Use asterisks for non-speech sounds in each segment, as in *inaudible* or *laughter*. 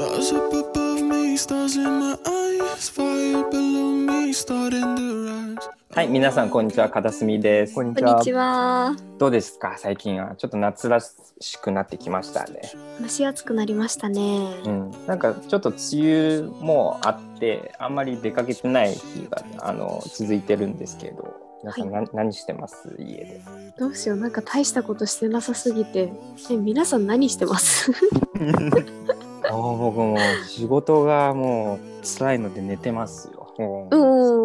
Stars up above me, stars in my eyes, fire below me, starting to rise. はい、皆さんこんにちは、片隅です。こんにちはこんに。ちは。どうですか、最近はちょっと夏らしくなってきましたね。蒸し暑くなりましたね。うん、なんかちょっと梅雨もあって、あんまり出かけてない日があの続いてるんですけど、皆さん、な何してます？家で？どうしよう、なんか大したことしてなさすぎて。え、皆さん何してます？*laughs* 僕も仕事がもう辛いので寝てますよ。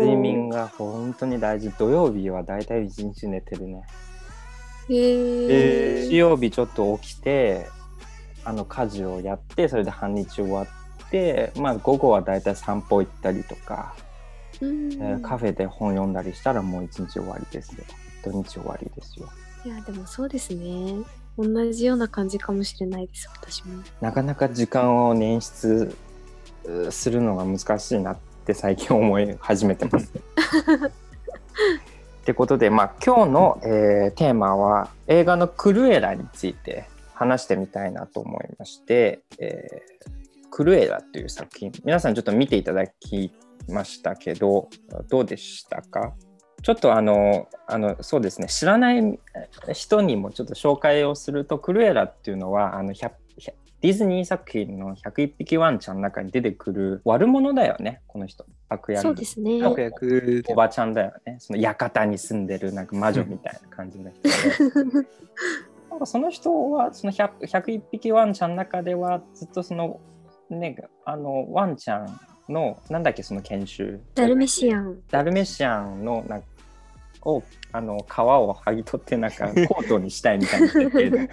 睡眠が本当に大事。土曜日はだいたい一日寝てるね。へー日曜日ちょっと起きてあの家事をやってそれで半日終わってまあ午後はだいたい散歩行ったりとか、うんえーカフェで本読んだりしたらもう一日終わりですよ土日終わりですよいや、でもそうですね。同じような感じかもしれないです、私も。なかなか時間を捻出うするのが難しいなって最近思い始めてます。*laughs* ってことで、まあ、今日の、えーテーマは映画の「クルエラ」について話してみたいなと思いまして「えークルエラ」という作品皆さんちょっと見ていただきましたけどどうでしたか？ちょっとあのあのそうですね。知らない人にもちょっと紹介をするとクルエラっていうのはあの100 100ディズニー作品の101匹ワンちゃんの中に出てくる悪者だよねこの人。悪役。そうですね。悪役。おばちゃんだよね。その館に住んでるなんか魔女みたいな感じの人で。*laughs* なんかその人はその 100, 101匹ワンちゃんの中ではずっとそのねあのワンちゃんのなんだっけその研修。ダルメシアン。ダルメシアンのなんかをあの皮を剥ぎ取ってなんか *laughs* コートにしたいみたいな設定で *laughs*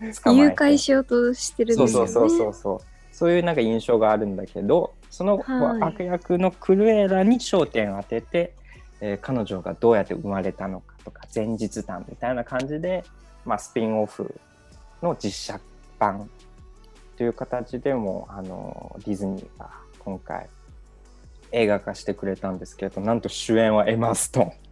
誘拐しようとしてるんそうですよね。そうそうそうそうそういうなんか印象があるんだけどそのはい悪役のクルエラに焦点を当てて、えー彼女がどうやって生まれたのかとか前日談みたいな感じで、まあ、スピンオフの実写版という形でもあのディズニーが今回映画化してくれたんですけどなんと主演はエマ・ストーン。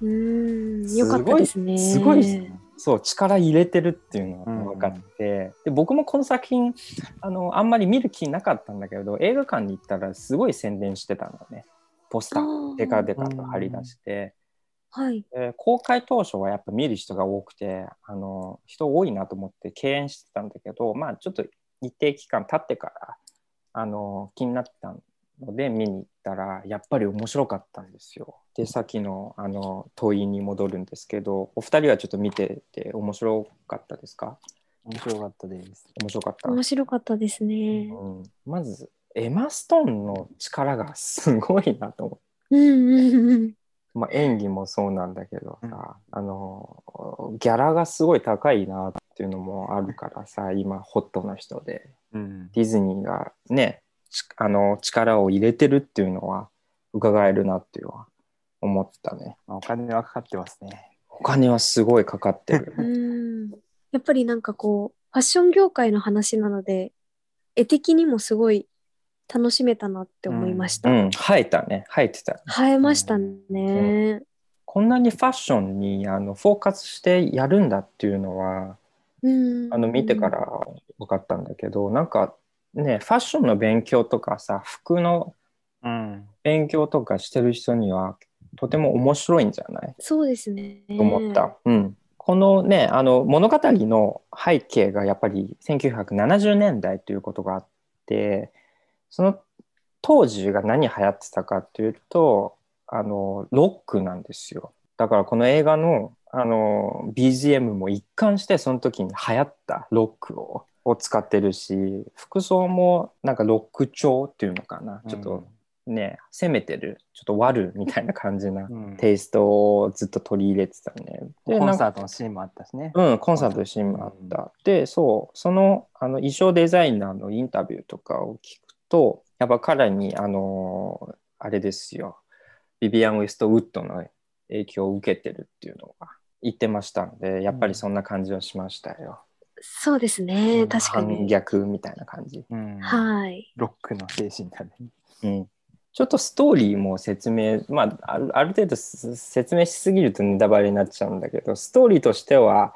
うーん、よかったですね。すごいですね。そう力入れてるっていうのが分かって、で僕もこの作品あのあんまり見る気なかったんだけど映画館に行ったらすごい宣伝してたのねポスターデカデカと貼り出して、はい。で公開当初はやっぱ見る人が多くてあの人多いなと思って敬遠してたんだけどまあちょっと一定期間経ってからあの気になったので見に行ったらやっぱり面白かったんですよ。でさっきのあの問いに戻るんですけどお二人はちょっと見てて面白かったですか？面白かったです。面白かった、面白かったですね。うん、まずエマ・ストーンの力がすごいなと思って。うんうんうん。まあ、演技もそうなんだけどさ、あのギャラがすごい高いなっていうのもあるからさ今ホットな人でうん。ディズニーがねちあの力を入れてるっていうのは伺えるなっていうのは思ったね。まあお金はかかってますね。お金はすごいかかってる。*laughs* うん。やっぱりなんかこうファッション業界の話なので絵的にもすごい楽しめたなって思いました、うん。生えたね。生えてた映えましたね、こんなにファッションにあのフォーカスしてやるんだっていうのはうん。あの見てから分かったんだけどなんかねファッションの勉強とかさ服のうん。勉強とかしてる人にはとても面白いんじゃない？そうですね。と思った。うん、このねあの物語の背景がやっぱり1970年代ということがあってその当時が何流行ってたかっていうとあのロックなんですよ。だからこの映画のあの BGM も一貫してその時に流行ったロックをを使ってるし服装もなんかロック調っていうのかな。ちょっとね、攻めてるちょっと悪みたいな感じなうん、テイストをずっと取り入れてたね。でコンサートのシーンもあったしね。うん、コンサートのシーンもあった。で、そう、そのあの衣装デザイナーのインタビューとかを聞くと、やっぱ彼に、あのあれですよ、ビビアン・ウェストウッドの影響を受けてるっていうのが言ってましたんで、やっぱりそんな感じはしましたよ。そうですね、うん反確かに逆みたいな感じ。うん。はいロックの精神だね。うんちょっとストーリーも説明、まあ、あるある程度す説明しすぎるとネタバレになっちゃうんだけど、ストーリーとしては、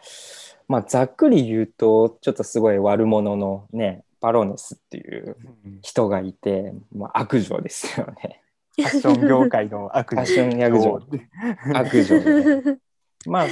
まあ、ざっくり言うと、ちょっとすごい悪者のね、バロネスっていううん人がいて、まあ、悪女ですよね。ファッション業界の悪ファッション悪女悪女で。*laughs* まあ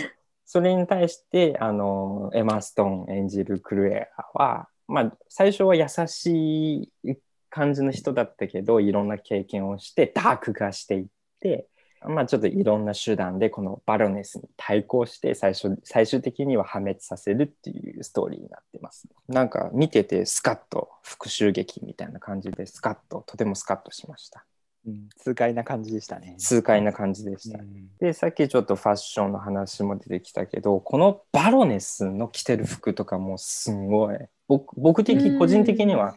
それに対してあのエマ・ストーン演じるクルエラは、まあ、最初は優しい感じの人だったけどいろんな経験をしてダーク化していって、まあ、ちょっといろんな手段でこのバロネスに対抗して最初最終的には破滅させるっていうストーリーになってます。なんか見ててスカッと復讐劇みたいな感じでスカッととてもスカッとしました。うん痛快な感じでしたね。痛快な感じでした。うんでさっきちょっとファッションの話も出てきたけどこのバロネスの着てる服とかもすんごい僕僕的個人的には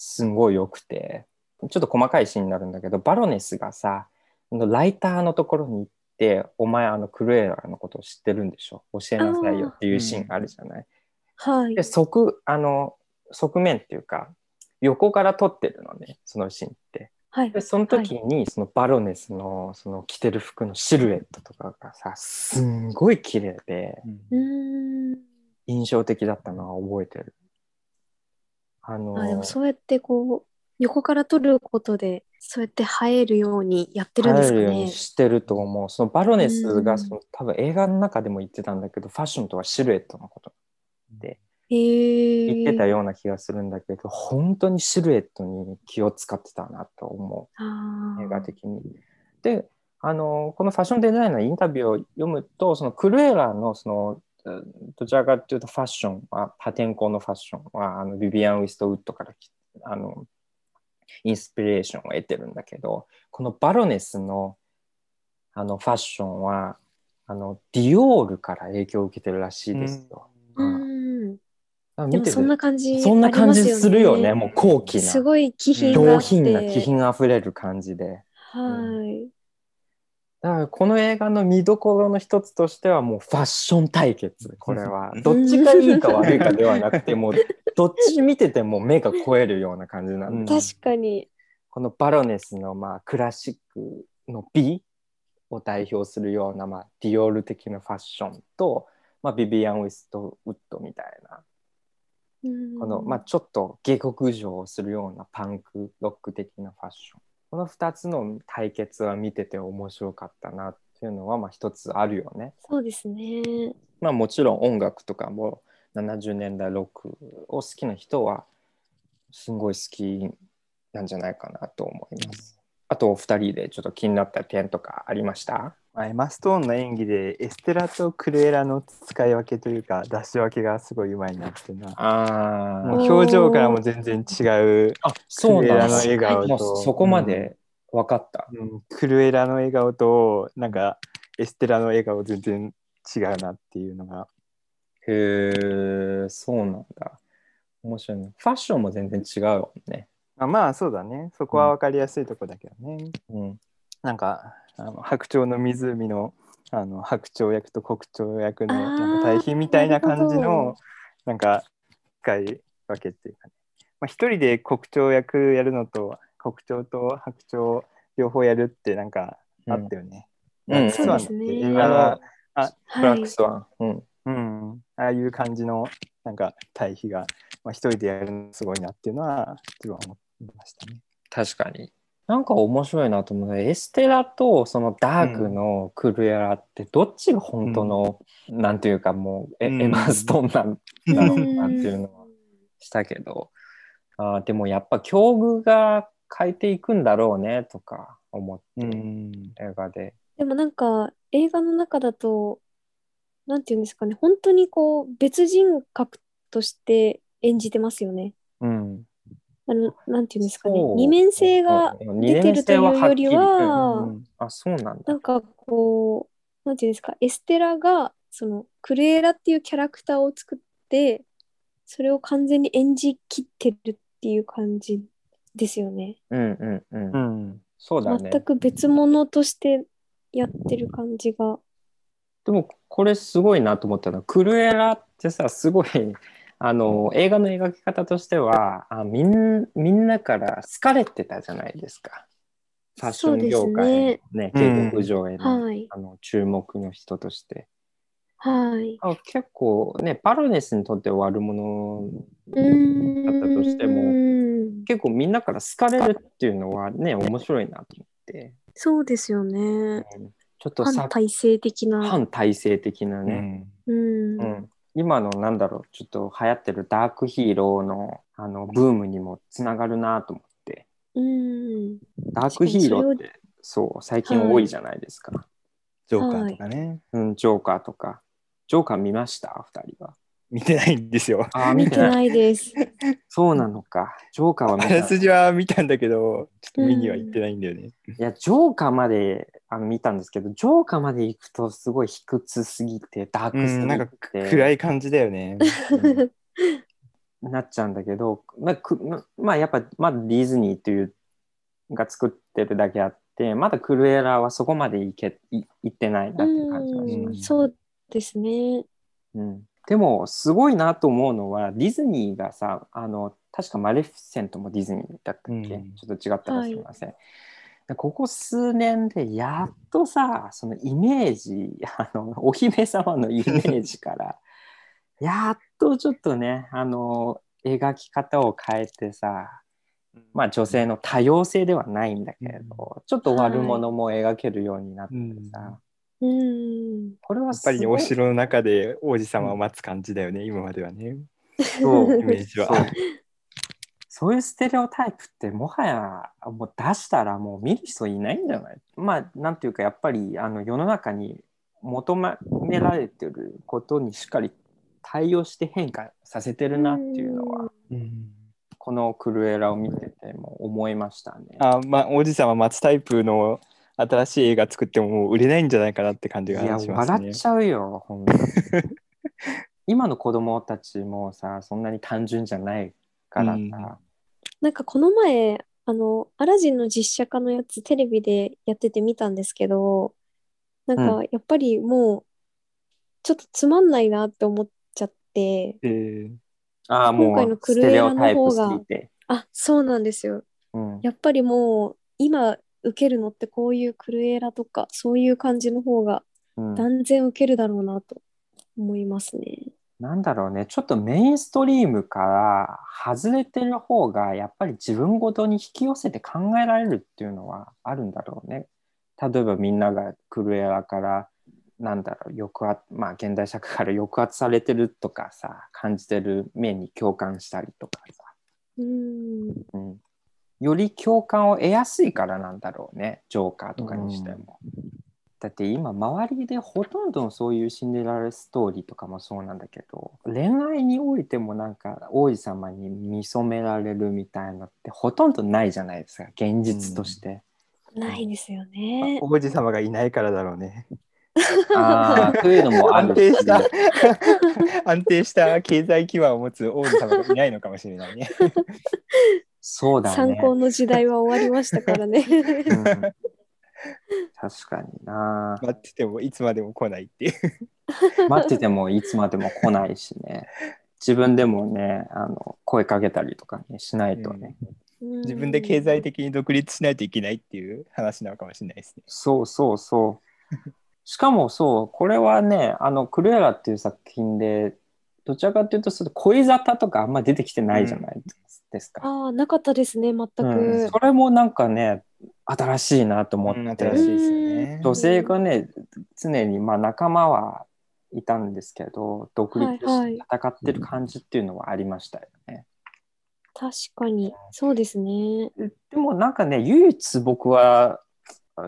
すんごい良くてちょっと細かいシーンになるんだけどバロネスがさライターのところに行って「お前あのクルエラのことを知ってるんでしょ？教えなさいよ」っていうシーンがあるじゃない？はいで。側あの側面っていうか横から撮ってるのねそのシーンって。はいで。その時にそのバロネスのその着てる服のシルエットとかがさすんごい綺麗でうーん。印象的だったのは覚えてる。あのあ、でもそうやってこう、横から撮ることで、そうやって映えるようにやってるんですかね？入るように。してると思う。そのバロネスうんがその多分映画の中でも言ってたんだけどファッションとはシルエットのことへえ。言ってたような気がするんだけど、本当にシルエットに気を使ってたなと思う。映画的に。であのこのファッションデザイナーのインタビューを読むとそのクルエラのそのうんどちらかというとファッションは破天荒のファッションはあのビビアン・ウィストウッドからきあのインスピレーションを得てるんだけどこのバロネスのあのファッションはあのディオールから影響を受けてるらしいですよ。ううんん。あ見てそんな感じ、そんな感じするよねもう高貴なすごい気品があ上って。品な気品あふれる感じで。はい。だからこの映画の見どころの一つとしてはもうファッション対決。これはどっちがいいか悪いかではなくてもうどっち見てても目が肥えるような感じなんで、うん確かに。このバロネスのまあクラシックの美を代表するようなまあディオール的なファッションと、まあ、ビビアン・ウィストウッドみたいな。この、まあ、ちょっと下克上をするようなパンクロック的なファッションこの2つの対決は見てて面白かったなっていうのはまあ一つあるよね。そうですね。まあもちろん音楽とかも70年代ロックを好きな人はすごい好きなんじゃないかなと思います。あとお二人でちょっと気になった点とかありました？まあエマ・ストーンの演技でエステラとクルエラの使い分けというか出し分けがすごいうまいなっていうのはあもう表情からも全然違う、あそうクルエラの笑顔とそこまで分かった。うん。クルエラの笑顔となんかエステラの笑顔全然違うなっていうのが。へえそうなんだ。面白いね。ファッションも全然違うもんね。あまあそうだね。そこは分かりやすいとこだけどね、うん、なんかあの白鳥の湖のあの白鳥役と黒鳥役のなんか対比みたいな感じのなんか使い分けっていうかね、まあ、一人で黒鳥役やるのと黒鳥と白鳥両方やるってなんかあったよね。うんそうですね映画はブラックはい。スワン。うんうん、ああいう感じのなんか対比が、まあ、一人でやるのすごいなっていうのは自分は思いましたね。確かに。なんか面白いなと思うエステラとそのダークのクルエラってどっちが本当の、なんていうかもうエ,、うん。エマ・ストーンなんだろうなっていうのはうんしたけど、あーでもやっぱ境遇が変えていくんだろうねとか思って、うん、映画で。でもなんか映画の中だと、なんていうんですかね、本当にこう別人格として演じてますよね。うん、あの、なんていうんですかね二面性がうん出てるというよりはは、うんあそうなんだなん。かこう、なんていうんですか、エステラが、その、クルエラっていうキャラクターを作って、それを完全に演じきってるっていう感じですよね。うんうんうん。うん、そうだね。全く別物としてやってる感じが。でもこれすごいなと思ったのはクルエラってさすごいあの映画の描き方としてはあみんみんなから好かれてたじゃないですかファッション業界のねうん警告上への,、はい。あの注目の人としてはい。あ結構ね、バロネスにとっては悪者。だったとしてもも。結構みんなから好かれるっていうのはね、面白いなと思って。そうですよね。ちょっとさ反、体制的な。反体制的なうね、んうん。うん今のなんだろう、ちょっと流行ってるダークヒーローのあのブームにもつながるなと思って。うん。ダークヒーローって、そう、最近多いじゃないですか。ジョーカーとかね、うん、ジョーカーとか。ジョーカー見ました？二人は。見てないんですよ。ああ、見てないです。そうなのか。ジョーカーは見た。あらすじは見たんだけど、ちょっと見には行ってないんだよね。いや、ジョーカーまであの見たんですけど、ジョーカーまで行くとすごい卑屈すぎて、ダークすぎて、うんなんか暗い感じだよね。なっちゃうんだけど、まあ、くままあ、やっぱ、まだディズニーっていうが作ってるだけあって、まだクルエラはそこまでいけい行ってないなっていう感じがしました。うんそうですね。うん、でも、すごいなと思うのは、ディズニーがさ、あの、確かマレフィセントもディズニーだったっけ、うん。ちょっと違ったらすみません。でここ数年でやっとさ、そのイメージ、あの、お姫様のイメージから、*laughs* やっとちょっとね、あの、描き方を変えてさ、まあ女性の多様性ではないんだけれど、ちょっと悪者も描けるようになってさ、うん。これはやっぱりね、お城の中で王子様を待つ感じだよね、今まではね。そう。イメージは。そう。そういうステレオタイプってもはやもう出したらもう見る人いないんじゃない？まあなんていうかやっぱりあの世の中に求められてることにしっかり対応して変化させてるなっていうのはこのクルエラを見てても思いましたね。あまあ、王子様待つタイプの新しい映画作ってももう売れないんじゃないかなって感じいやがしますね笑っ。ちゃうよ本当に今の子供たちもさそんなに単純じゃないからさ、うんなんかこの前、あの、アラジンの実写化のやつテレビでやってて見たんですけど、なんかやっぱりもう、ちょっとつまんないなって思っちゃって、えーああも今回のうステレクルエラのオタイプす方がぎて。あ、そうなんですよ。うんやっぱりもう、今受けるのってこういうクルエラとか、そういう感じの方がうん断然受けるだろうなと思いますね。なんだろうね、ちょっとメインストリームから外れてる方が、やっぱり自分ごとに引き寄せて考えられるっていうのはあるんだろうね。例えばみんながクルエラから、なんだろう、抑圧、まあ現代社会から抑圧されてるとかさ、感じてる面に共感したりとかさ、うん。うん、より共感を得やすいからなんだろうね、ジョーカーとかにしても。だって今周りでほとんどのそういうシンデレラストーリーとかもそうなんだけど恋愛においてもなんか王子様に見初められるみたいのってほとんどないじゃないですか現実として。ないですよね。王子様がいないからだろうね。ああというのもある安定し。した安定した経済基盤を持つ王子様がいないのかもしれないね。*laughs* そうだね。参考の時代は終わりましたからね。うん *laughs* 確かにな待っててもいつまでも来ないっていう。*laughs* 待っててもいつまでも来ないしね自分でもねあの声かけたりとかねしないとね、自分で経済的に独立しないといけないっていう話なのかもしれないですね。そうそうそう。しかもそう、これはね、あの、クルエラっていう作品で、どちらかというと、その恋沙汰とかあんま出てきてないじゃないですか？ああ、なかったですね、全く。うんそれもなんかね、新しいなと思って、うん新しいですよね。女性がね、常に、まあ仲間はいたんですけど、独立して戦ってる感じっていうのはありましたよね。確かに、そうですね。でもなんかね、唯一僕は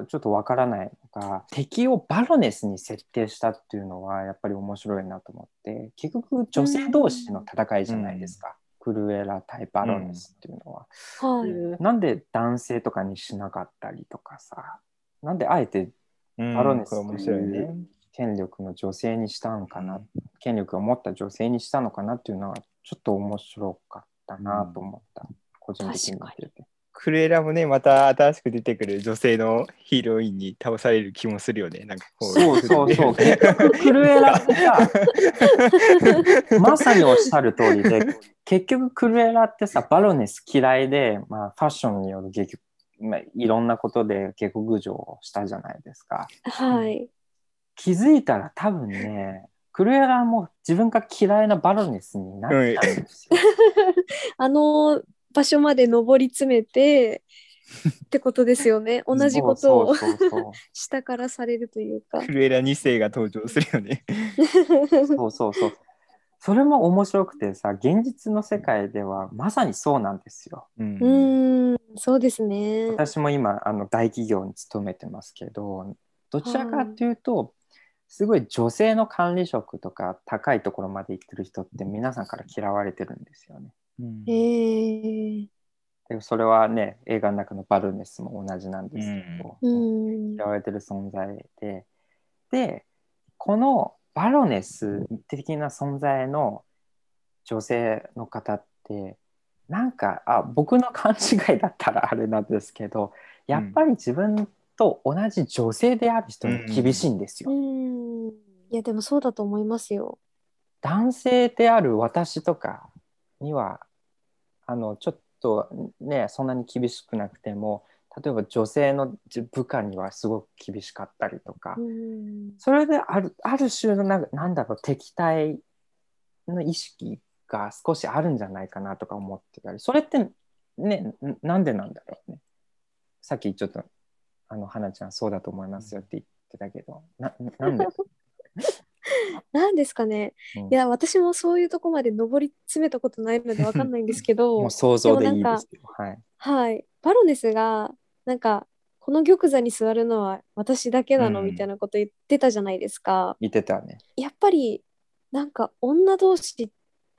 ちょっとわからないのが、敵をバロネスに設定したっていうのはやっぱり面白いなと思って、結局女性同士の戦いじゃないですか。クルエラ対バロネスっていうのは。はい。なんで男性とかにしなかったりとかさ、なんであえてうんバロネスこれ面白いね。権力の女性にしたのかな、権力を持った女性にしたのかなっていうのはちょっと面白かったなと思った。個人的に見てて。クレーラもね、また新しく出てくる女性のヒーロインに倒される気もするよね。なんかこう。そうそうそう。結局、クルエラってさ、*laughs* まさにおっしゃる通りで、結局、クルエラってさ、バロネス嫌いで、まあ、ファッションによる下局、まあ、いろんなことで下克上をしたじゃないですか。はい。気づいたら多分ね、クルエラも自分が嫌いなバロネスになっちゃうんですよ。*laughs* あの場所まで上り詰めて *laughs* ってことですよね。同じことを *laughs* 下からされるというか。クルエラ2世が登場するよね。*laughs* そうそうそう。それも面白くてさ、現実の世界ではまさにそうなんですよ。うんうーん、そうですね。私も今あの大企業に勤めてますけど、どちらかというと、すごい女性の管理職とか高いところまで行ってる人って皆さんから嫌われてるんですよね。うんえー、でそれはね、映画の中のバルネスも同じなんですけど、うん。嫌われてる存在で、で、このバロネス的な存在の女性の方って、なんか、あ、僕の勘違いだったらあれなんですけど、やっぱり自分と同じ女性である人に厳しいんですよ。うん。いや、でもそうだと思いますよ。男性である私とかには、あの、ちょっとね、そんなに厳しくなくても、例えば女性の部下にはすごく厳しかったりとか、うん。それであるある種のななんだろう敵対の意識が少しあるんじゃないかなとか思ってたりそれってねんなんでなんだろうねさっきちょっとあの花ちゃんそうだと思いますよって言ってたけどななんで、*laughs* *laughs* なんですかね。うんいや、私もそういうとこまで上り詰めたことないのでわかんないんですけど *laughs* もう、想像でいいですよはいはい。バロネスが、なんか、この玉座に座るのは私だけなのうんみたいなこと言ってたじゃないですか。言ってたねやっぱり、なんか女同士、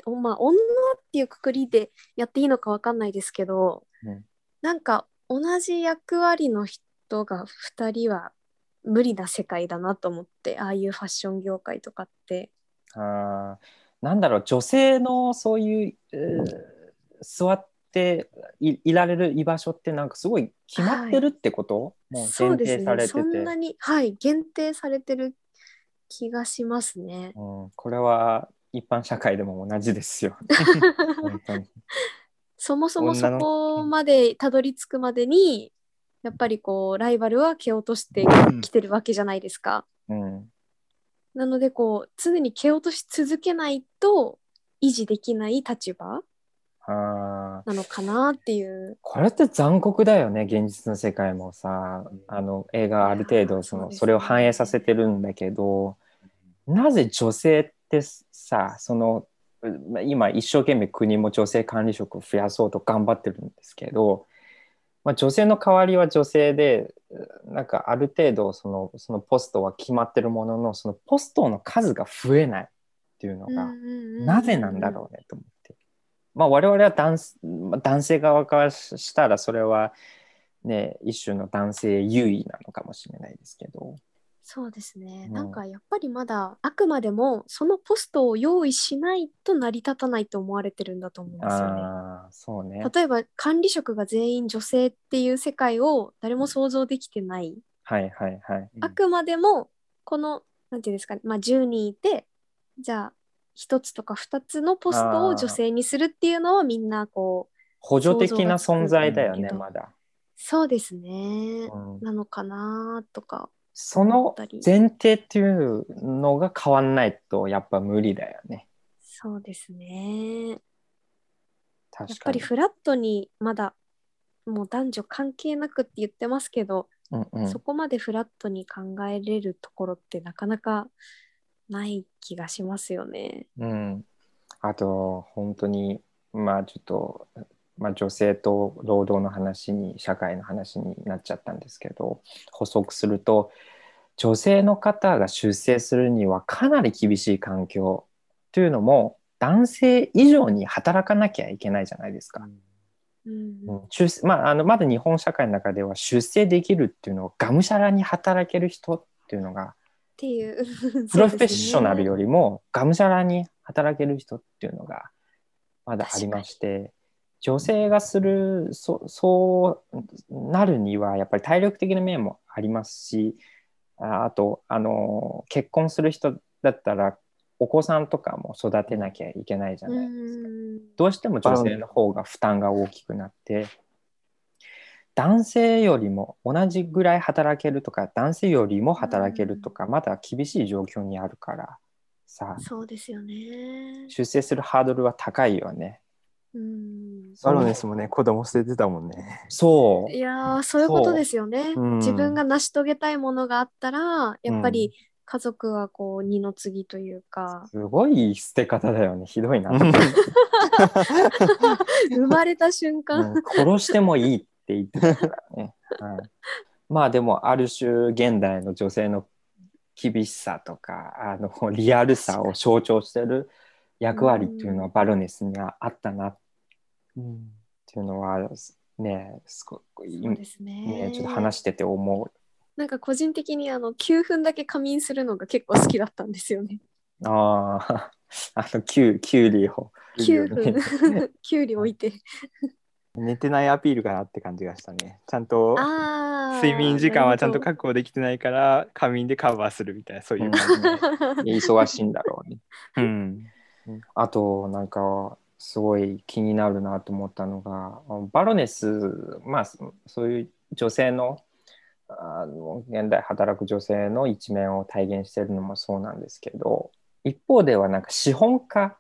おまあ、女っていうくくりでやっていいのかわかんないですけど、うんなんか同じ役割の人が2人は無理な世界だなと思って、ああいうファッション業界とかって。あーなんだろう女性のそういう、えー座っていいられる居場所ってなんかすごい決まってるってこと、もう限そうですね。定されててそんなに、はい、限定されてる気がしますね。うん、これは一般社会でも同じですよ。*laughs* そもそもそこまでたどり着くまでに、やっぱりこう、ライバルは蹴落としてきてるわけじゃないですか。うん、なので、こう、常に蹴落とし続けないと維持できない立場なのかなっていう。これって残酷だよね現実の世界もさ。あの映画ある程度そのね。それを反映させてるんだけどなぜ女性ってさそのまあ今一生懸命国も女性管理職を増やそうと頑張ってるんですけど、まあ、女性の代わりは女性でなんかある程度そのそのポストは決まってるもののそのポストの数が増えないっていうのが、なぜなんだろうねと思って。まあ我々は男まあ男性側からしたらそれはね一種の男性優位なのかもしれないですけど。そうですね。うんなんかやっぱりまだあくまでもそのポストを用意しないと成り立たないと思われてるんだと思うんですよね。ああそうね。例えば管理職が全員女性っていう世界を誰も想像できてない。はいはいはい。あくまでもこのなんていうんですかね、まあ、10人いてじゃあ1つとか2つのポストを女性にするっていうのはみんなこう補助的な存在だよねまだ。そうですね、うんなのかなとかその前提っていうのが変わんないとやっぱ無理だよね。そうですねや。っぱりフラットにまだもう男女関係なくって言ってますけど、うんうんそこまでフラットに考えれるところってなかなかない気がしますよね。うん、あと本当にまあちょっと、まあ、女性と労働の話に社会の話になっちゃったんですけど補足すると女性の方が出生するにはかなり厳しい環境というのも男性以上に働かなきゃいけないじゃないですか。うん。うん。出世まあ、あのまだ日本社会の中では出世できるっていうのをがむしゃらに働ける人っていうのがっていう。*laughs* プロフェッショナルよりもがむしゃらに働ける人っていうのがまだありまして女性がするそそうなるにはやっぱり体力的な面もありますしああとあの結婚する人だったらお子さんとかも育てなきゃいけないじゃうないですか。んどうしても女性の方が負担が大きくなって男性よりも同じぐらい働けるとか男性よりも働けるとかまだ厳しい状況にあるからさそうですよね。出世するハードルは高いよね。うん。バロネスもね、子供捨ててたもんね。そういやーそういうことですよね。うん自分が成し遂げたいものがあったら、やっぱり家族はこう二の次というか、すごい捨て方だよね。ひどいな。*laughs* 生まれた瞬間、うん殺してもいいって言ってたからね。*laughs* はい、まあでもある種現代の女性の厳しさとかあのリアルさを象徴してる役割っていうのはバロネスにはあったなっうんていうのはねすごくいいそうですねねちょっと話してて思う。なんか個人的にあの9分だけ仮眠するのが結構好きだったんですよね。ああ *laughs* あのキュキュウリを。9分 *laughs* きゅうり置いて。寝てないアピールかなって感じがしたね。ちゃんと。睡眠時間はちゃんとか確保できてないから仮眠でカバーするみたいなそういう感じで。*laughs* 忙しいんだろうね。うん。あとなんかすごい気になるなと思ったのがバロネスまあそそういう女性のあの現代働く女性の一面を体現しているのもそうなんですけど一方ではなんか資本家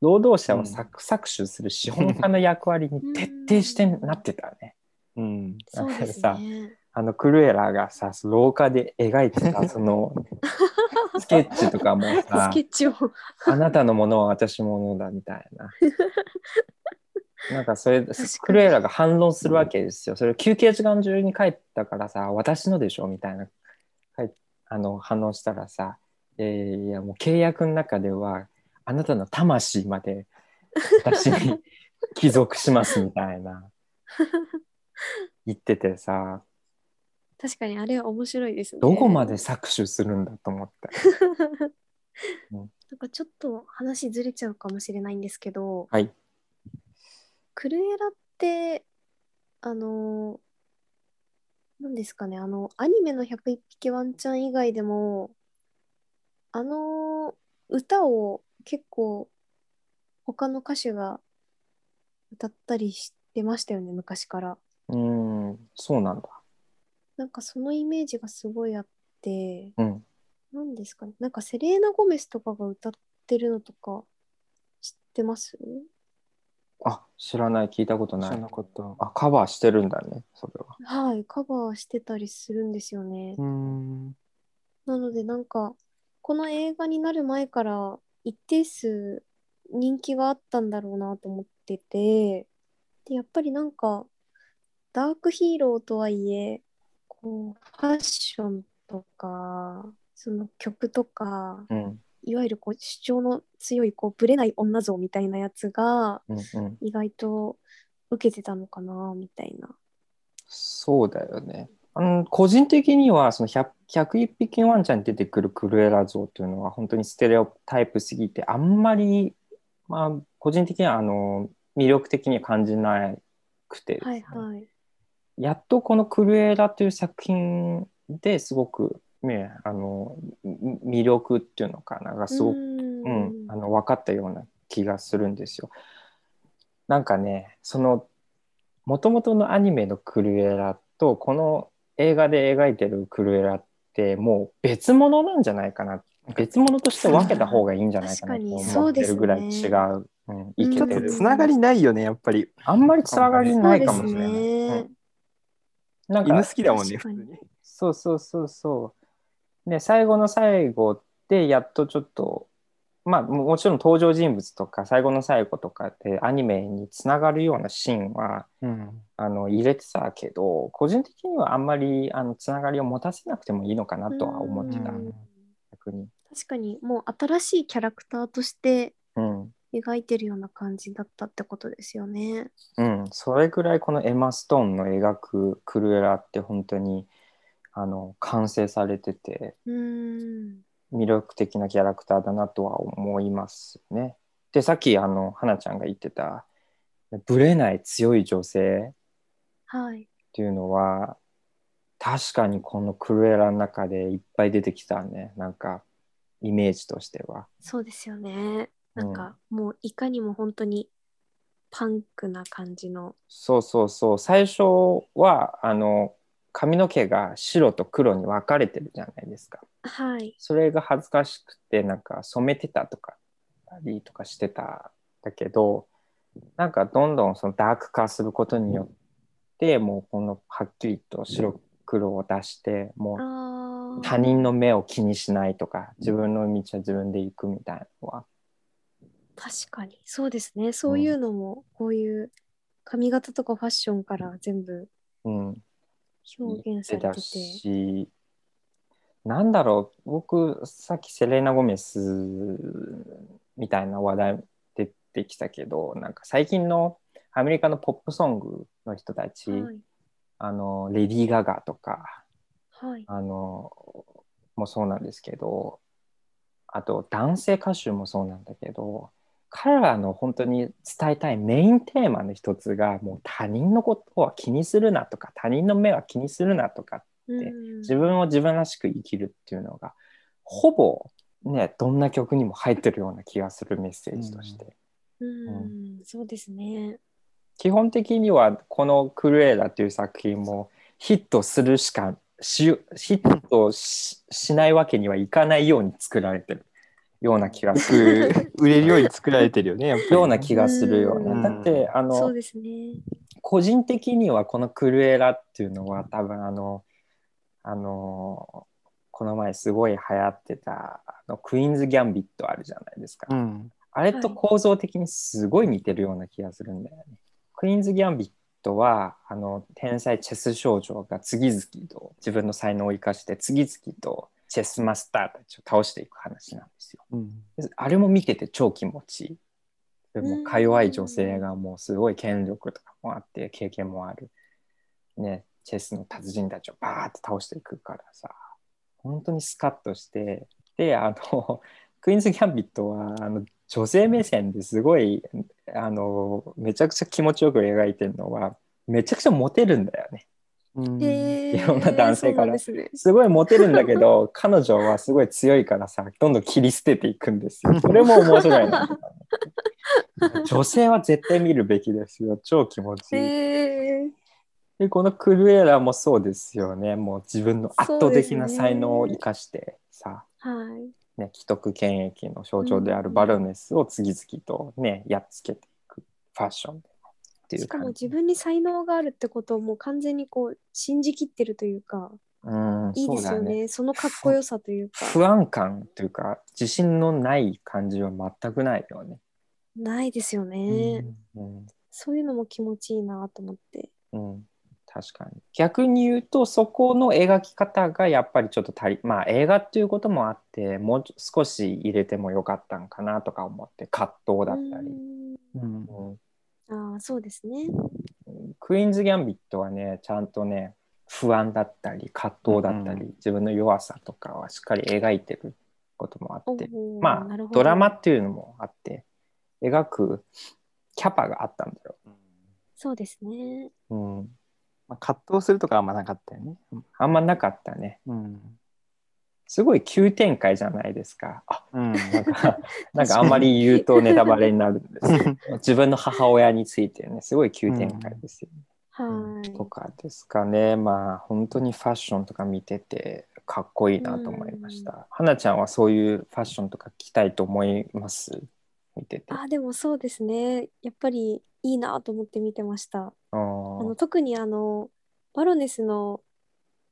労働者を搾搾取する資本家の役割に徹底してなってたね。うん。そうですね。あのクルエラがさ廊下で描いてた *laughs* そのスケッチとかもさ *laughs* スケッチを。あなたのものは私のものだみたいな。*laughs* なんかそれクルエラが反論するわけですよ。それ休憩時間中に帰ったからさ私のでしょみたいなはいあの反応したらさいやいやいやもう契約の中ではあなたの魂まで私に帰属しますみたいな言っててさ確かにあれは面白いですね。どこまで搾取するんだと思った。*laughs* なんかちょっと話ずれちゃうかもしれないんですけど、はい。クルエラって、あの、何ですかね、あの、アニメの101匹ワンちゃん以外でも、あの歌を結構他の歌手が歌ったりしてましたよね、昔から。うーんそうなんだ。なんかそのイメージがすごいあって、うん。何ですかね、なんかセレーナ・ゴメスとかが歌ってるのとか知ってます？あ知らない聞いたことない。あ、カバーしてるんだね、それは。はい、カバーしてたりするんですよね。うん。なのでなんかこの映画になる前から一定数人気があったんだろうなと思っててでやっぱりなんかダークヒーローとはいえこうファッションとかその曲とかうん。いわゆるこう主張の強いこうブレない女像みたいなやつがうんうん。意外と受けてたのかなみたいな。そうだよね。あの個人的にはその 100, 101匹ワンちゃんに出てくるクルエラ像というのは本当にステレオタイプすぎてあんまり、まあ、個人的にはあの魅力的には感じなくてですはね、いはい。やっとこの「クルエラ」という作品ですごく、ね、あのみ魅力っていうのかながすごくうーんうん、あの分かったような気がするんですよ。なんかねそのもともとのアニメのクルエラとこの映画で描いてるクルエラってもう別物なんじゃないかな別物として分けた方がいいんじゃないかなと思ってるぐらい違う、うん、ちょってとるつながりないよね、やっぱり。あんまりつながりないかもしれない。なんか犬好きだもんね、普通に。そうそうそうそう。で、最後の最後でやっとちょっと、まあももちろん登場人物とか最後の最後とかってアニメにつながるようなシーンはうん。あの入れてたけど、個人的にはあんまりあのつながりを持たせなくてもいいのかなとは思ってたう、ん逆に。確かにもう新しいキャラクターとしてうん。描いてるような感じだったってことですよね。うん、それぐらいこのエマ・ストーンの描くクルエラって本当にあの完成されてて、うーん。魅力的なキャラクターだなとは思いますね。でさっきあの花ちゃんが言ってたブレない強い女性っはい。ていうのは確かにこのクルエラの中でいっぱい出てきたねなんかイメージとしては。そうですよね。なんかもういかにも本当にパンクな感じの。そうそうそう最初はあの髪の毛が白と黒に分かれてるじゃないですか。はい。それが恥ずかしくてなんか染めてたとかりとかしてたんだけどなんかどんどんそのダーク化することによってもうこのはっきりと白黒を出してもう。他人の目を気にしないとか自分の道は自分で行くみたいなのは確かに。そうですね。そういうのも、こういう髪型とかファッションから全部うん表現されてて。しなんだろう僕さっきセレーナ・ゴメスみたいな話題出てきたけどなんか最近のアメリカのポップソングの人たち、はい。あのレディー・ガガとかはい。あのもそうなんですけどあと男性歌手もそうなんだけど彼らの本当に伝えたいメインテーマの一つがもう他人のことは気にするなとか他人の目は気にするなとかうん。自分を自分らしく生きるっていうのがほぼねどんな曲にも入ってるような気がするメッセージとして、うん、そうですね。基本的にはこの「クルエラ」っていう作品もヒットするしかしヒットししないわけにはいかないように作られてるような気がする売れるように作られてるよね、やっぱりねような気がするよううんな。だってあのそうですね。個人的にはこの「クルエラ」っていうのは多分あのあのこの前すごい流行ってたあのクイーンズ・ギャンビットあるじゃないですか。うん。あれと構造的にすごい似てるような気がするんだよね。クイーンズ・ギャンビットはあの天才チェス少女が次々と自分の才能を生かして次々とチェスマスターたちを倒していく話なんですよ。うん。であれも見てて超気持ちいい。でもか弱い女性がもうすごい権力とかもあって経験もある。ね、チェスの達人たちをバーって倒していくからさ、本当にスカッとして、で、あの、*laughs* クイーンズ・ギャンビットはあの女性目線ですごいあのめちゃくちゃ気持ちよく描いてるのはめちゃくちゃモテるんだよね。いろんな男性からすねすごいモテるんだけど彼女はすごい強いからさどんどん切り捨てていくんですよ。*laughs* それも面白いな。女性は絶対見るべきですよ。超気持ちいい。でこのクルエラもそうですよね。もう自分の圧倒的な才能を生かしてさ、はい。ね、既得権益の象徴であるバロネスを次々とね、やっつけていくファッションでっていうしかも。自分に才能があるってことをもう完全にこう信じきってるというか、うん、いいですよそうだね。そのかっこよさというか、不安感というか自信のない感じは全くないよね。ないですよね。うんそういうのも気持ちいいなと思って。うん、確かに逆に言うとそこの描き方がやっぱりちょっと足りまあ映画っていうこともあってもう少し入れてもよかったんかなとか思って葛藤だったり、うんうんああ、そうですね。クイーンズ・ギャンビットはねちゃんとね不安だったり葛藤だったり、うん自分の弱さとかはしっかり描いてることもあってまあドラマっていうのもあって描くキャパがあったんだよ。そうですね。うん、まあ、葛藤するとかあんまなかったよね。あんまなかったね。うん。すごい急展開じゃないですか。あうん。なんか *laughs* なんかあんまり言うとネタバレになるんですけど *laughs* 自分の母親についてねすごい急展開ですよね。はい。とかですかねまあ本当にファッションとか見ててかっこいいなと思いました。はなちゃんはそういうファッションとか着たいと思います？見てて。あ、でもそうですね。やっぱりいいなと思って見てました。ああの特にあのバロネスの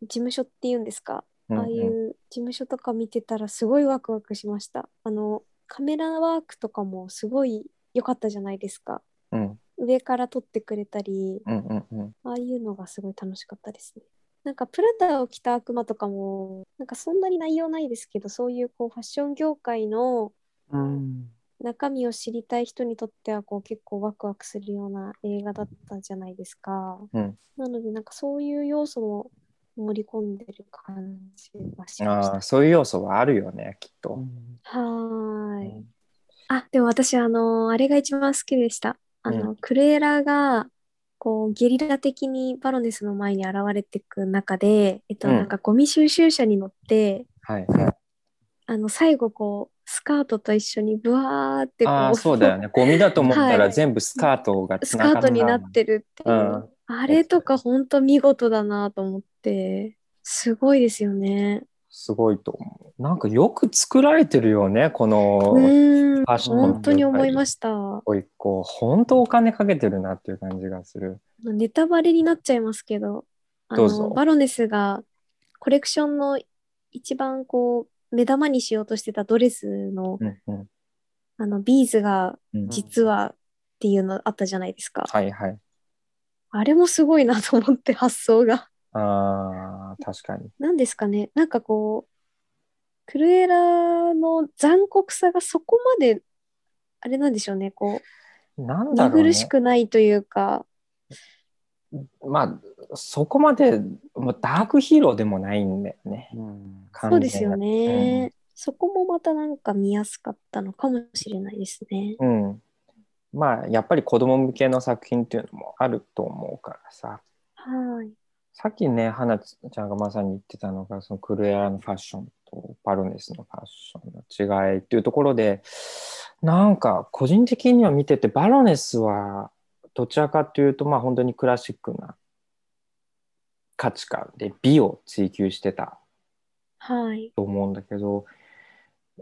事務所っていうんですか、うんああいう事務所とか見てたらすごいワクワクしました。あのカメラワークとかもすごい良かったじゃないですか。うん上から撮ってくれたり、うんうんうんああいうのがすごい楽しかったですね。なんかプラダを着た悪魔とかもなんかそんなに内容ないですけどそういうこうファッション業界のうん。中身を知りたい人にとってはこう結構ワクワクするような映画だったじゃないですか。うんなのでなんかそういう要素も盛り込んでる感じがしました。あーそういう要素はあるよねきっと。はーい。うんあ、でも私あのあれが一番好きでした。あの、うクレーラがこうゲリラ的にバロネスの前に現れていく中で、えっと、うんなんかゴミ収集車に乗って、はいはい。あの最後こうスカートと一緒にブワーってこああうそうだよね。ゴミだと思ったはいら全部スカートがスカートになるってるっていう、うんあれとか本当見事だなと思ってって、すごいですよね。すごいと思う。なんかよく作られてるよね、このファッション本当に思いました。おいっ子。本当お金かけてるなっていう感じがする。ネタバレになっちゃいますけど、あのバロネスがコレクションの一番こう目玉にしようとしてたドレスのうんうんあのビーズがうん実はっていうのあったじゃないですか。はいはい。あれもすごいなと思って発想が。ああ、確かに。何ですかねなんかこうクルエラの残酷さがそこまであれなんでしょうねこうんなだろうね見苦。しくないというか、まあ、そこまで、まあ、ダークヒーローでもないんだよね。うんそうですよ完ね、そこもまたなんか見やすかったのかもしれないですね。うん。まあ、やっぱり子供向けの作品っていうのもあると思うからさ。はい。さっきね、花ちゃんがまさに言ってたのが、そのクルエラのファッションとバロネスのファッションの違いっていうところで、なんか個人的には見てて、バロネスはどちらかというと、まあ本当にクラシックな価値観で美を追求してたはい。と思うんだけど、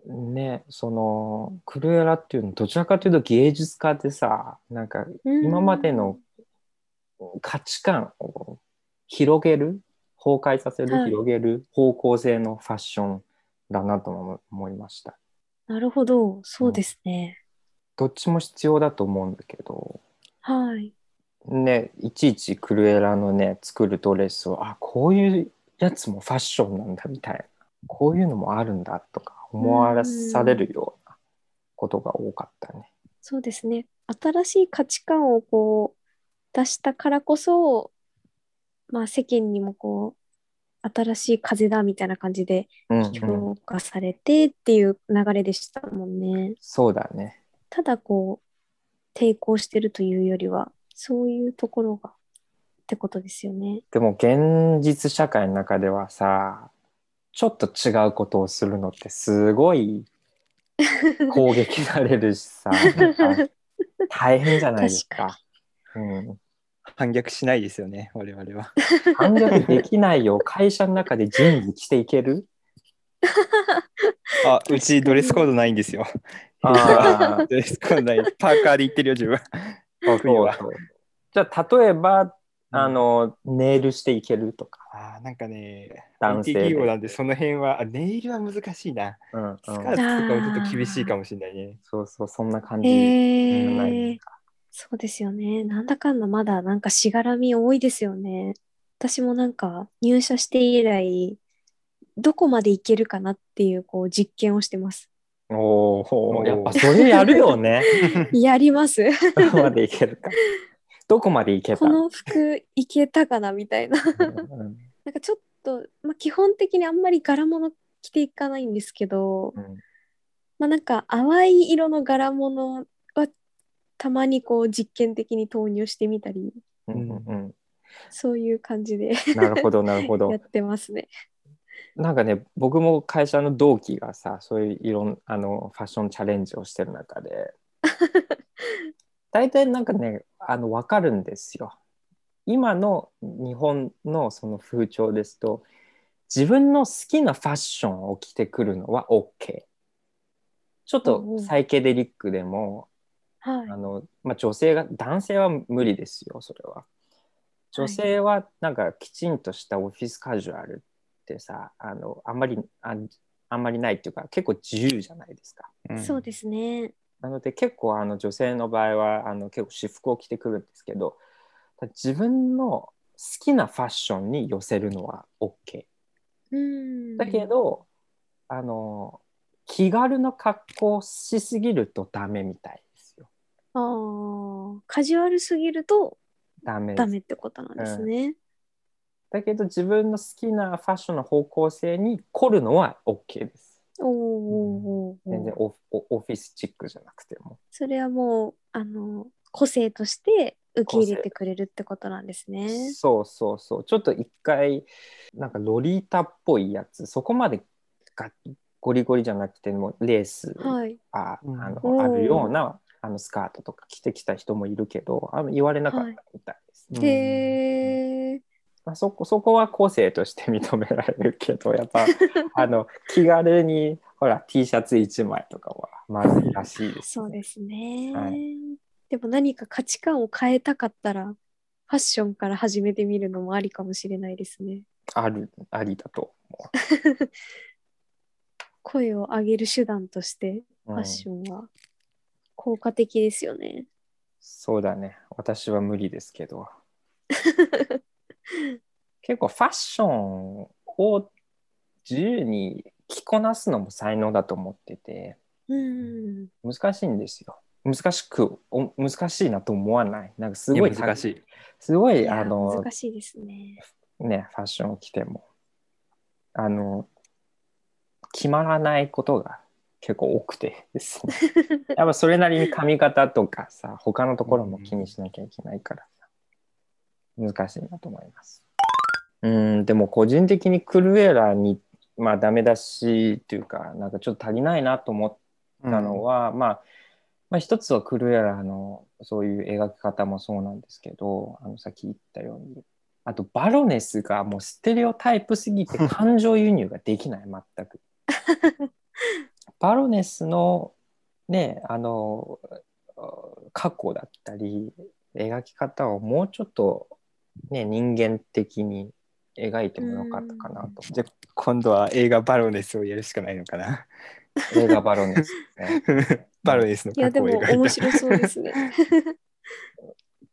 ね、そのクルエラっていうのはどちらかというと芸術家でさ、なんか今までの価値観を広げる崩壊させる、はい広げる方向性のファッションだなとも思いましたなるほど、そうですね。どっちも必要だと思うんだけどはい。ねいちいちクルエラのね作るドレスをあこういうやつもファッションなんだみたいなこういうのもあるんだとか思わされるようなことが多かったね。そうですね。新しい価値観をこう出したからこそ、まあ世間にもこう、新しい風だみたいな感じでうんうん、評価されてっていう流れでしたもんね。そうだね。ただこう、抵抗してるというよりは、そういうところがってことですよね。でも現実社会の中ではさちょっと違うことをするのってすごい *laughs* 攻撃されるしさ大変じゃないですか。うん、反逆しないですよね、我々は。反逆できないよ *laughs* 会社の中で人事着ていける？あ、うちドレスコードないんですよ。あー *laughs* ドレスコードない。パーカーで行ってるよ、自分。そう冬はそうじゃあ例えばあのネイルしていけるとか。あーなんかね、男性企業なんで、その辺は、あネイルは難しいな。うんうんスカートとかもちょっと厳しいかもしれないね。そうそうそんな感じへじゃないえそうですよね。なんだかんだまだなんかしがらみ多いですよね。私もなんか入社して以来、どこまでいけるかなっていうこう実験をしてます。おおやっぱそれやるよね。*laughs* やります。どこまでいけるか。どこまでいけたこの服いけたかなみたいな。なんかちょっと、まあ、基本的にあんまり柄物着ていかないんですけど、うんまあなんか淡い色の柄物はたまにこう実験的に投入してみたり、うんうんそういう感じで。うんなるほどなるほど。*laughs* やってますね。なんかね僕も会社の同期がさそういういろんあのファッションチャレンジをしてる中で。*laughs* 大体なんかねあの分かるんですよ。今の日本のその風潮ですと自分の好きなファッションを着てくるのは OK ちょっとサイケデリックでもはいあ。の、まあ、女性が男性は無理ですよそれは女性はなんかきちんとしたオフィスカジュアルってさあのあんまりああんまりないっていうか結構自由じゃないですかそうですね。なので結構あの女性の場合はあの結構私服を着てくるんですけど自分の好きなファッションに寄せるのは OK うん。だけど、あの気軽な格好をしすぎるとダメみたいああ、カジュアルすぎるとダメダメってことなんですね。だけど自分の好きなファッションの方向性に凝るのは OK です。おーおーおーおー全然オフオオフィスチックじゃなくても。それはもうあの個性として受け入れてくれるってことなんですね。そうそうそう。ちょっと一回なんかロリータっぽいやつそこまでがゴリゴリじゃなくてもレースはい。あ,、うんあのあるようなあのスカートとか着てきた人もいるけどあの言われなかったみたいです。うん。へえ。まあ、そこそこは個性として認められるけどやっぱ *laughs* あの気軽にほら T シャツ1枚とかはまずいらしいです、そうですね、はでも何か価値観を変えたかったらファッションから始めてみるのもありかもしれないですね。あるありだと思 *laughs* 声を上げる手段としてう、ファッションは効果的ですよね。そうだね私は無理ですけど *laughs* 結構ファッションを自由に着こなすのも才能だと思っててうん。難しいんですよ難しくお難しいなと思わないなんかすごい難しい。すごいあの難しいですね。ねファッションを着てもあの決まらないことが結構多くてですね。*laughs* やっぱそれなりに髪型とかさ他のところも気にしなきゃいけないからさ難しいなと思います。うんでも個人的にクルエラにまあダメ出しっていうかなんかちょっと足りないなと思ったのは、まあまあ一つはクルエラのそういう描き方もそうなんですけどあのさっき言ったようにあとバロネスがもうステレオタイプすぎて感情輸入ができない全く。*laughs* バロネスのねあの過去だったり描き方をもうちょっとね人間的に描いてもよかったかなとじゃあ今度は映画バロネスをやるしかないのかな。映画バロネスね *laughs* バロネスのいやでも過去を描いた。面白そうですね。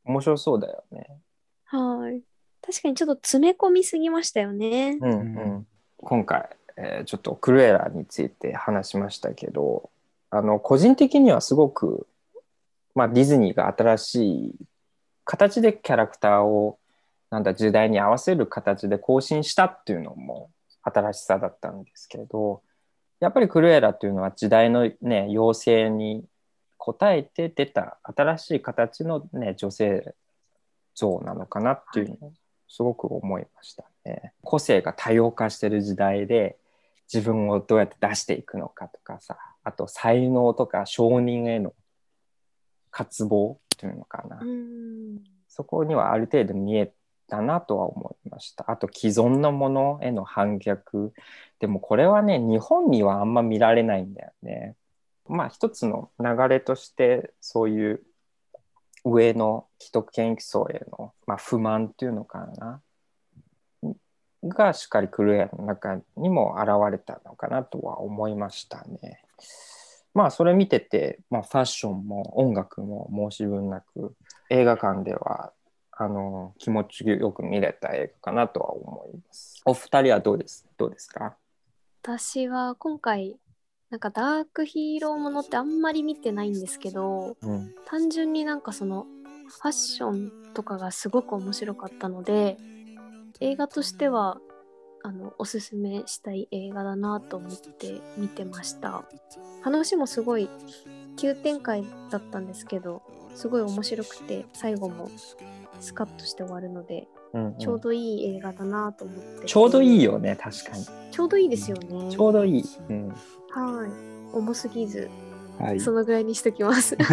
面白そうだよねはい。確かにちょっと詰め込みすぎましたよね。うんうん、今回、えーちょっとクルエラについて話しましたけどあの個人的にはすごく、まあ、ディズニーが新しい形でキャラクターをなんだ時代に合わせる形で更新したっていうのも新しさだったんですけどやっぱりクルエラっていうのは時代のね要請に応えて出た新しい形のね女性像なのかなっていうのをすごく思いましたね。個性が多様化してる時代で自分をどうやって出していくのかとかさあと才能とか承認への渇望っていうのかな、うん。そこにはある程度見えたなとは思いました。あと既存のものへの反逆。でもこれはね日本にはあんま見られないんだよね。まあ一つの流れとしてそういう上の既得権益層への、まあ、不満っていうのかながしっかりクルエアの中にも現れたのかなとは思いましたね。まあそれ見てて、まあ、ファッションも音楽も申し分なく映画館ではあの気持ちよく見れた映画かなとは思います。お二人はどうですどうですか？私は今回、なんかダークヒーローものってあんまり見てないんですけど、うん単純になんかそのファッションとかがすごく面白かったので映画としてはあのおすすめしたい映画だなと思って見てました。話もすごい急展開だったんですけどすごい面白くて最後もスカッとして終わるのでうんうん。ちょうどいい映画だなと思って、ちょうどいいよね確かに。ちょうどいいですよね。ちょうどいい、うん、はい。重すぎずはい。そのぐらいにしときます *laughs*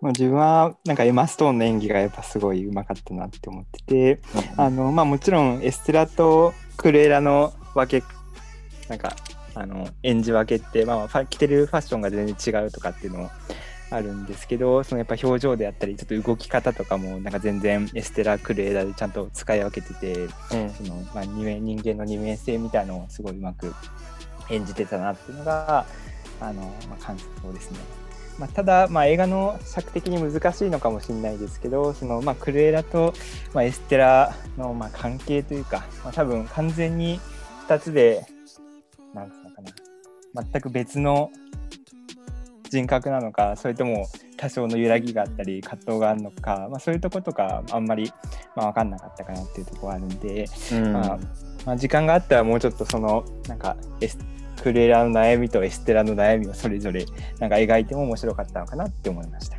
まあ、自分はなんかエマ・ストーンの演技がやっぱすごい上手かったなって思っててあの、まあ、もちろんエステラとクレーラの分けなんかあの演じ分けって、まあ、着てるファッションが全然違うとかっていうのもあるんですけどそのやっぱ表情であったりちょっと動き方とかもなんか全然エステラクレーラでちゃんと使い分けててうんその、まあ、人間の二面性みたいのをすごいうまく演じてたなっていうのがあの、まあ、感想ですね。まあ、ただ、まあ、映画の尺的に難しいのかもしれないですけどその、まあ、クルエラと、まあ、エステラの、まあ、関係というか、まあ、多分完全に2つでなんつうのかな全く別の人格なのかそれとも多少の揺らぎがあったり葛藤があるのか、まあ、そういうとことかあんまり、まあ、分かんなかったかなっていうところがあるんで、うん。まあまあ、時間があったらもうちょっとそのなんかエスクレラの悩みとエステラの悩みをそれぞれなんか描いても面白かったのかなって思いました。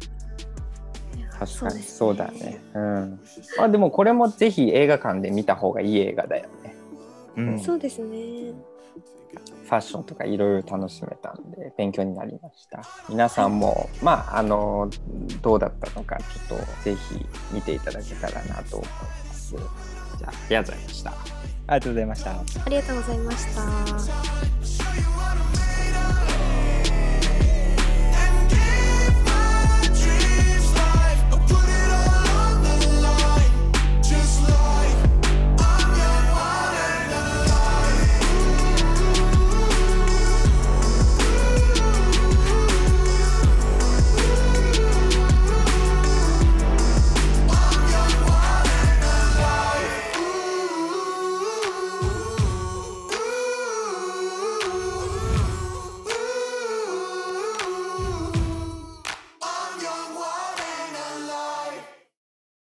確かにそうだね。うん。まあでもこれもぜひ映画館で見た方がいい映画だよね。うんそうですねファッションとかいろいろ楽しめたんで勉強になりました。皆さんもまああのどうだったのかちょっとぜひ見ていただけたらなと思います。じゃあありがとうございました。ありがとうございました。ありがとうございました。